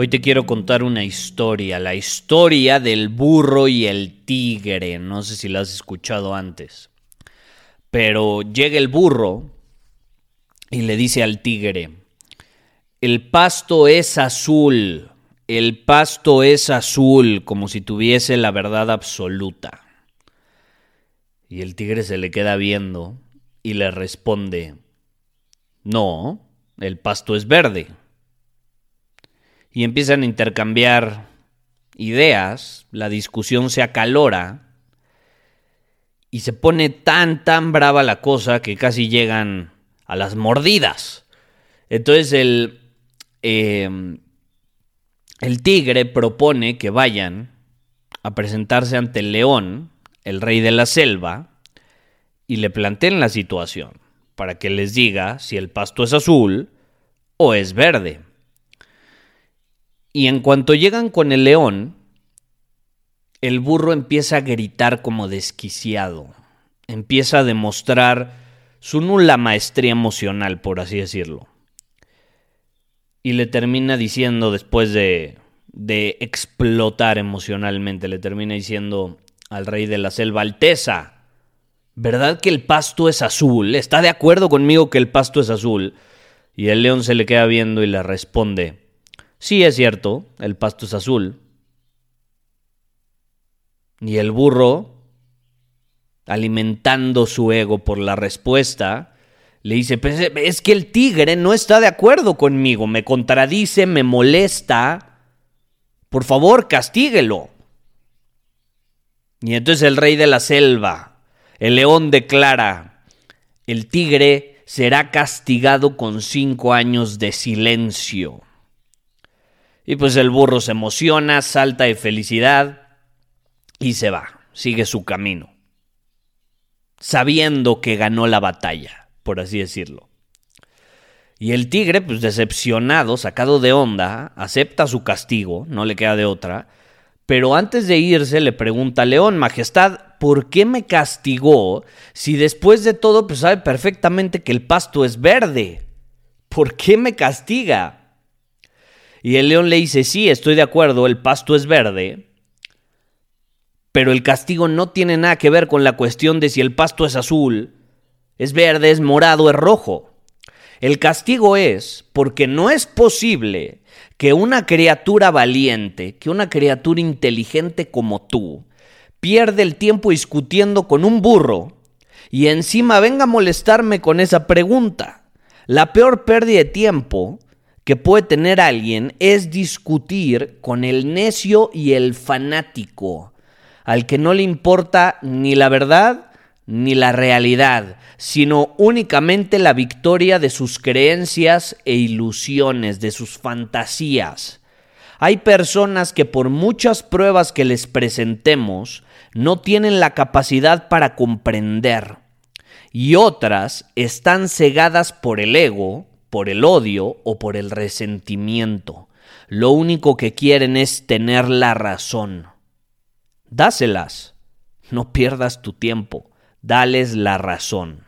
Hoy te quiero contar una historia, la historia del burro y el tigre. No sé si la has escuchado antes. Pero llega el burro y le dice al tigre, el pasto es azul, el pasto es azul, como si tuviese la verdad absoluta. Y el tigre se le queda viendo y le responde, no, el pasto es verde y empiezan a intercambiar ideas, la discusión se acalora y se pone tan, tan brava la cosa que casi llegan a las mordidas. Entonces el, em, el tigre propone que vayan a presentarse ante el león, el rey de la selva, y le planteen la situación para que les diga si el pasto es azul o es verde. Y en cuanto llegan con el león, el burro empieza a gritar como desquiciado, empieza a demostrar su nula maestría emocional, por así decirlo. Y le termina diciendo, después de, de explotar emocionalmente, le termina diciendo al rey de la selva, Alteza, ¿verdad que el pasto es azul? ¿Está de acuerdo conmigo que el pasto es azul? Y el león se le queda viendo y le responde, Sí es cierto, el pasto es azul. Y el burro, alimentando su ego por la respuesta, le dice, pues, es que el tigre no está de acuerdo conmigo, me contradice, me molesta. Por favor, castíguelo. Y entonces el rey de la selva, el león declara, el tigre será castigado con cinco años de silencio. Y pues el burro se emociona, salta de felicidad y se va, sigue su camino, sabiendo que ganó la batalla, por así decirlo. Y el tigre, pues decepcionado, sacado de onda, acepta su castigo, no le queda de otra, pero antes de irse le pregunta a León, Majestad, ¿por qué me castigó si después de todo pues sabe perfectamente que el pasto es verde? ¿Por qué me castiga? Y el león le dice, sí, estoy de acuerdo, el pasto es verde, pero el castigo no tiene nada que ver con la cuestión de si el pasto es azul, es verde, es morado, es rojo. El castigo es porque no es posible que una criatura valiente, que una criatura inteligente como tú, pierde el tiempo discutiendo con un burro y encima venga a molestarme con esa pregunta. La peor pérdida de tiempo que puede tener alguien es discutir con el necio y el fanático, al que no le importa ni la verdad ni la realidad, sino únicamente la victoria de sus creencias e ilusiones, de sus fantasías. Hay personas que por muchas pruebas que les presentemos no tienen la capacidad para comprender y otras están cegadas por el ego por el odio o por el resentimiento. Lo único que quieren es tener la razón. Dáselas. No pierdas tu tiempo. Dales la razón.